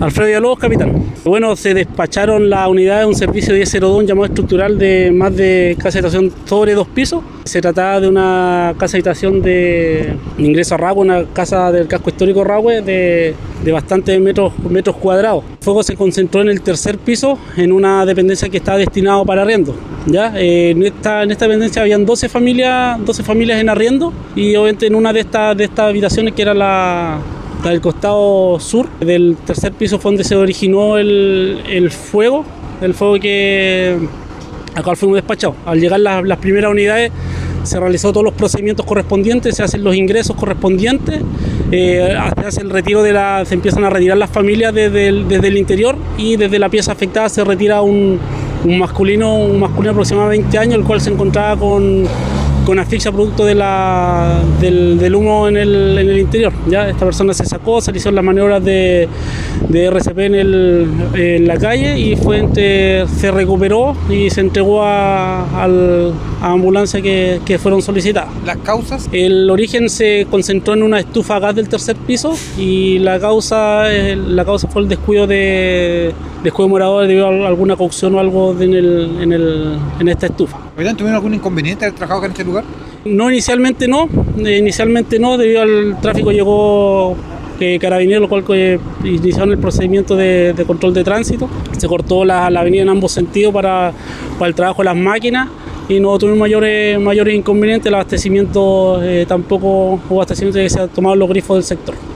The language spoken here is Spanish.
Alfredo Villalobos, capitán. Bueno, se despacharon la unidad de un servicio 1002, llamado estructural de más de casa habitación sobre dos pisos. Se trataba de una casa habitación de ingreso a Rahue, una casa del casco histórico Rahue de, de bastantes metros, metros cuadrados. El fuego se concentró en el tercer piso, en una dependencia que estaba destinado para arriendo. ¿ya? Eh, en, esta, en esta dependencia habían 12 familias, 12 familias en arriendo y obviamente en una de estas, de estas habitaciones que era la del costado sur del tercer piso fue donde se originó el, el fuego, el fuego que acá fuimos despachados. Al llegar las, las primeras unidades se realizó todos los procedimientos correspondientes, se hacen los ingresos correspondientes, eh, se hace el retiro de la, se empiezan a retirar las familias desde el, desde el interior y desde la pieza afectada se retira un, un masculino, un masculino aproximadamente 20 años, el cual se encontraba con con asfixia producto de la, del, humo en el, en el, interior. ¿ya? Esta persona se sacó, se le hicieron las maniobras de, de RCP en, el, en, la calle y fue, se recuperó y se entregó a, al, a ambulancia que, que, fueron solicitadas. ¿Las causas? El origen se concentró en una estufa a gas del tercer piso y la causa, la causa fue el descuido de descuido de moradores debido a alguna cocción o algo en, el, en, el, en esta estufa. ¿Tuvieron algún inconveniente al trabajado en este lugar? No, inicialmente no, eh, inicialmente no, debido al tráfico llegó eh, carabineros, lo cual eh, iniciaron el procedimiento de, control de tránsito. Se cortó la, la, avenida en ambos sentidos para, para el trabajo de las máquinas y no tuvimos mayores, mayores inconvenientes. El abastecimiento eh, tampoco hubo abastecimiento que se ha tomado los grifos del sector.